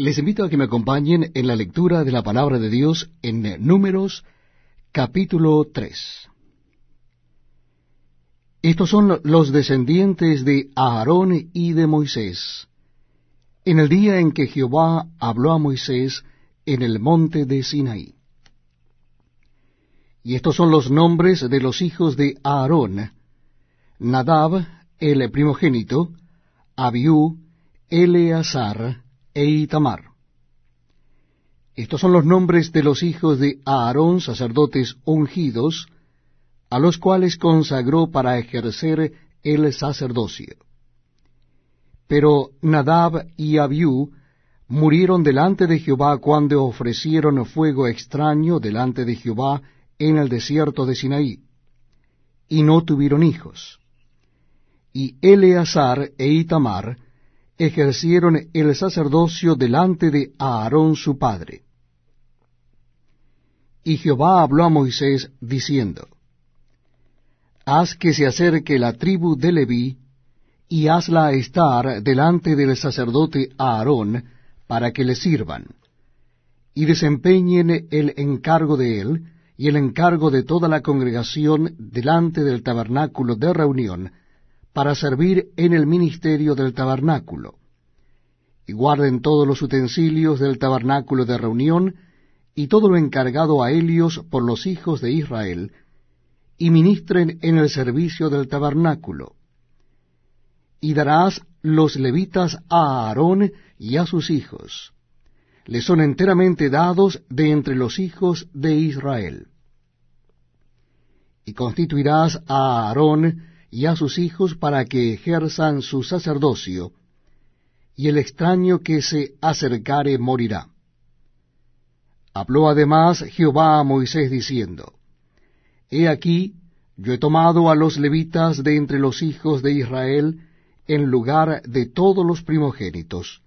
Les invito a que me acompañen en la lectura de la palabra de Dios en Números capítulo 3. Estos son los descendientes de Aarón y de Moisés, en el día en que Jehová habló a Moisés en el monte de Sinaí. Y estos son los nombres de los hijos de Aarón, Nadab, el primogénito, Abiú, Eleazar, e Itamar. Estos son los nombres de los hijos de Aarón, sacerdotes ungidos, a los cuales consagró para ejercer el sacerdocio. Pero Nadab y Abiú murieron delante de Jehová cuando ofrecieron fuego extraño delante de Jehová en el desierto de Sinaí, y no tuvieron hijos. Y Eleazar e Itamar ejercieron el sacerdocio delante de Aarón su padre. Y Jehová habló a Moisés diciendo, Haz que se acerque la tribu de Leví, y hazla estar delante del sacerdote Aarón, para que le sirvan, y desempeñen el encargo de él, y el encargo de toda la congregación delante del tabernáculo de reunión, para servir en el ministerio del tabernáculo. Y guarden todos los utensilios del tabernáculo de reunión, y todo lo encargado a ellos por los hijos de Israel, y ministren en el servicio del tabernáculo. Y darás los levitas a Aarón y a sus hijos. Les son enteramente dados de entre los hijos de Israel. Y constituirás a Aarón y a sus hijos para que ejerzan su sacerdocio, y el extraño que se acercare morirá. Habló además Jehová a Moisés diciendo, He aquí, yo he tomado a los levitas de entre los hijos de Israel en lugar de todos los primogénitos.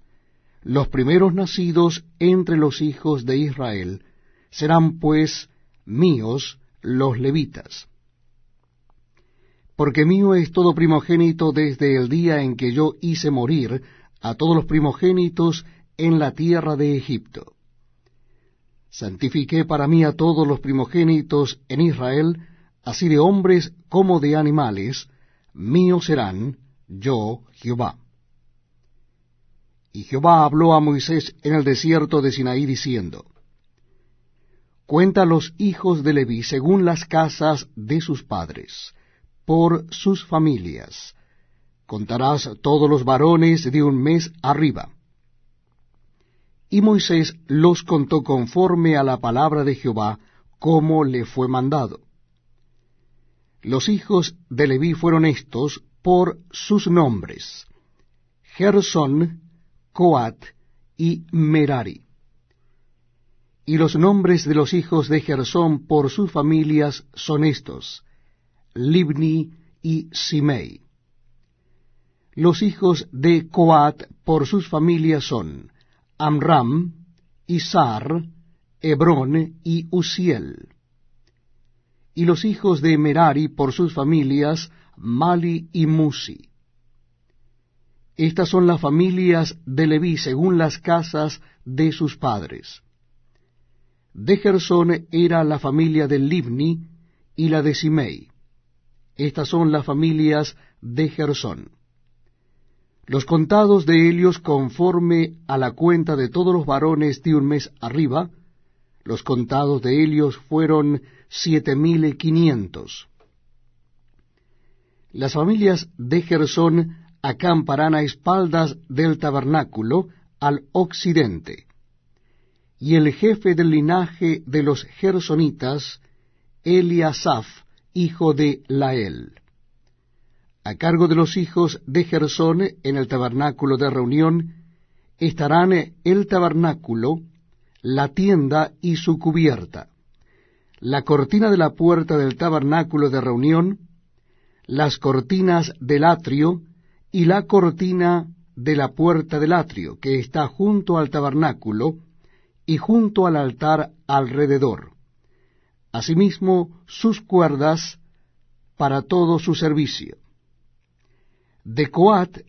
Los primeros nacidos entre los hijos de Israel serán pues míos los levitas porque mío es todo primogénito desde el día en que yo hice morir a todos los primogénitos en la tierra de Egipto. Santifiqué para mí a todos los primogénitos en Israel, así de hombres como de animales, míos serán, yo Jehová. Y Jehová habló a Moisés en el desierto de Sinaí diciendo, Cuenta los hijos de Leví según las casas de sus padres, por sus familias. Contarás todos los varones de un mes arriba. Y Moisés los contó conforme a la palabra de Jehová, como le fue mandado. Los hijos de Leví fueron estos por sus nombres, Gersón, Coat y Merari. Y los nombres de los hijos de Gersón por sus familias son estos, Libni y Simei. Los hijos de Coat por sus familias son Amram, Isar, Hebrón y Uziel. Y los hijos de Merari por sus familias, Mali y Musi. Estas son las familias de Leví según las casas de sus padres. De Gersón era la familia de Libni y la de Simei. Estas son las familias de Gersón. Los contados de ellos conforme a la cuenta de todos los varones de un mes arriba, los contados de ellos fueron siete mil quinientos. Las familias de Gersón acamparán a espaldas del tabernáculo al occidente. Y el jefe del linaje de los gersonitas, Eliasaf, hijo de Lael. A cargo de los hijos de Gersón en el tabernáculo de reunión estarán el tabernáculo, la tienda y su cubierta, la cortina de la puerta del tabernáculo de reunión, las cortinas del atrio y la cortina de la puerta del atrio, que está junto al tabernáculo y junto al altar alrededor asimismo sus cuerdas para todo su servicio. De Coat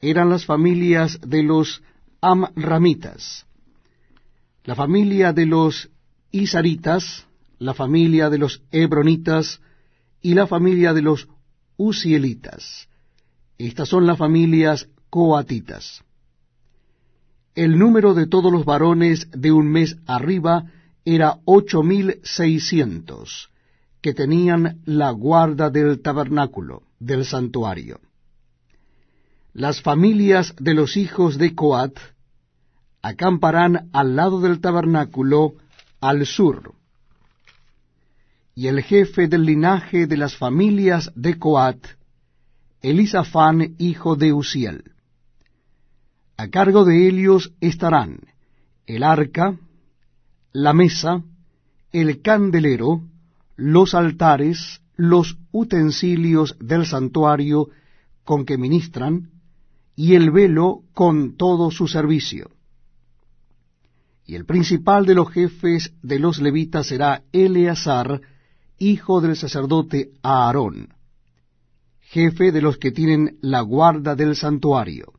eran las familias de los Amramitas, la familia de los Isaritas, la familia de los Hebronitas y la familia de los Usielitas. Estas son las familias coatitas. El número de todos los varones de un mes arriba era ocho mil seiscientos, que tenían la guarda del tabernáculo, del santuario. Las familias de los hijos de Coat acamparán al lado del tabernáculo al sur. Y el jefe del linaje de las familias de Coat, Elisafán, hijo de Uziel. A cargo de ellos estarán el arca, la mesa, el candelero, los altares, los utensilios del santuario con que ministran, y el velo con todo su servicio. Y el principal de los jefes de los levitas será Eleazar, hijo del sacerdote Aarón, jefe de los que tienen la guarda del santuario.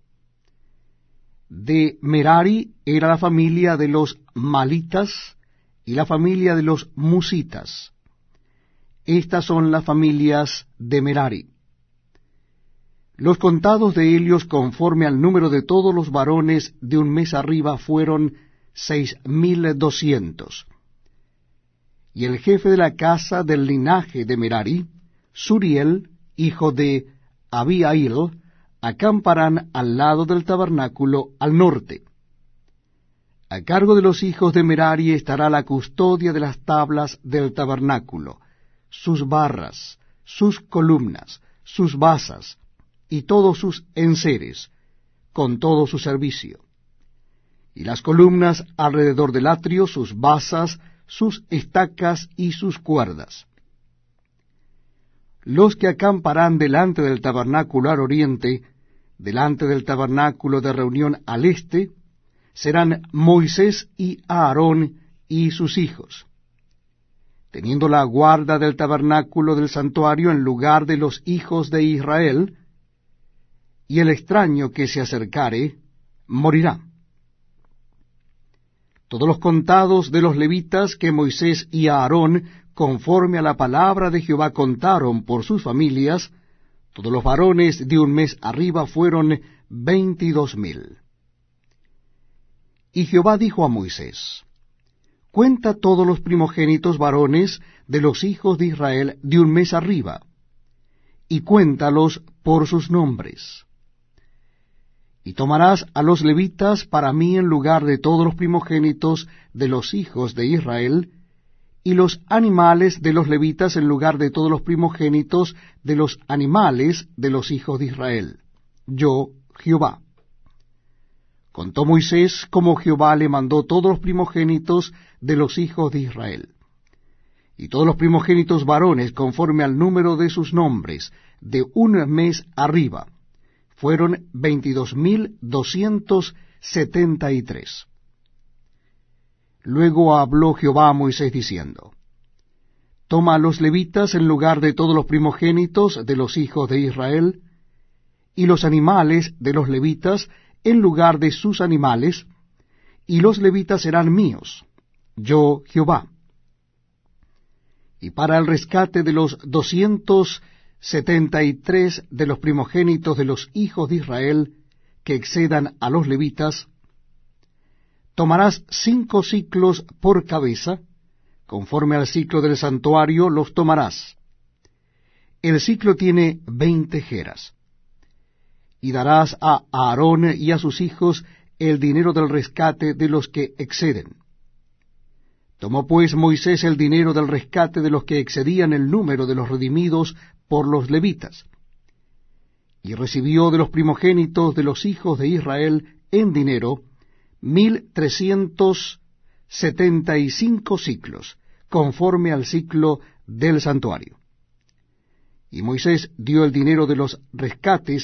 De Merari era la familia de los Malitas y la familia de los Musitas. Estas son las familias de Merari. Los contados de ellos conforme al número de todos los varones de un mes arriba fueron seis mil doscientos. Y el jefe de la casa del linaje de Merari, Suriel, hijo de Abiail, acamparán al lado del tabernáculo al norte. A cargo de los hijos de Merari estará la custodia de las tablas del tabernáculo, sus barras, sus columnas, sus basas, y todos sus enseres, con todo su servicio. Y las columnas alrededor del atrio, sus basas, sus estacas y sus cuerdas. Los que acamparán delante del tabernáculo al oriente, delante del tabernáculo de reunión al este, serán Moisés y Aarón y sus hijos, teniendo la guarda del tabernáculo del santuario en lugar de los hijos de Israel, y el extraño que se acercare morirá. Todos los contados de los levitas que Moisés y Aarón, conforme a la palabra de Jehová, contaron por sus familias, todos los varones de un mes arriba fueron veintidós mil. Y Jehová dijo a Moisés, Cuenta todos los primogénitos varones de los hijos de Israel de un mes arriba, y cuéntalos por sus nombres y tomarás a los levitas para mí en lugar de todos los primogénitos de los hijos de Israel, y los animales de los levitas en lugar de todos los primogénitos de los animales de los hijos de Israel. Yo, Jehová. Contó Moisés como Jehová le mandó todos los primogénitos de los hijos de Israel. Y todos los primogénitos varones, conforme al número de sus nombres, de un mes arriba, fueron veintidós mil doscientos setenta y tres. Luego habló Jehová a Moisés diciendo, Toma a los levitas en lugar de todos los primogénitos de los hijos de Israel, y los animales de los levitas en lugar de sus animales, y los levitas serán míos, yo Jehová. Y para el rescate de los doscientos setenta y tres de los primogénitos de los hijos de Israel que excedan a los levitas, tomarás cinco ciclos por cabeza, conforme al ciclo del santuario los tomarás. El ciclo tiene veinte jeras. Y darás a Aarón y a sus hijos el dinero del rescate de los que exceden. Tomó pues Moisés el dinero del rescate de los que excedían el número de los redimidos por los levitas, y recibió de los primogénitos de los hijos de Israel en dinero mil trescientos setenta y cinco ciclos, conforme al ciclo del santuario. Y Moisés dio el dinero de los rescates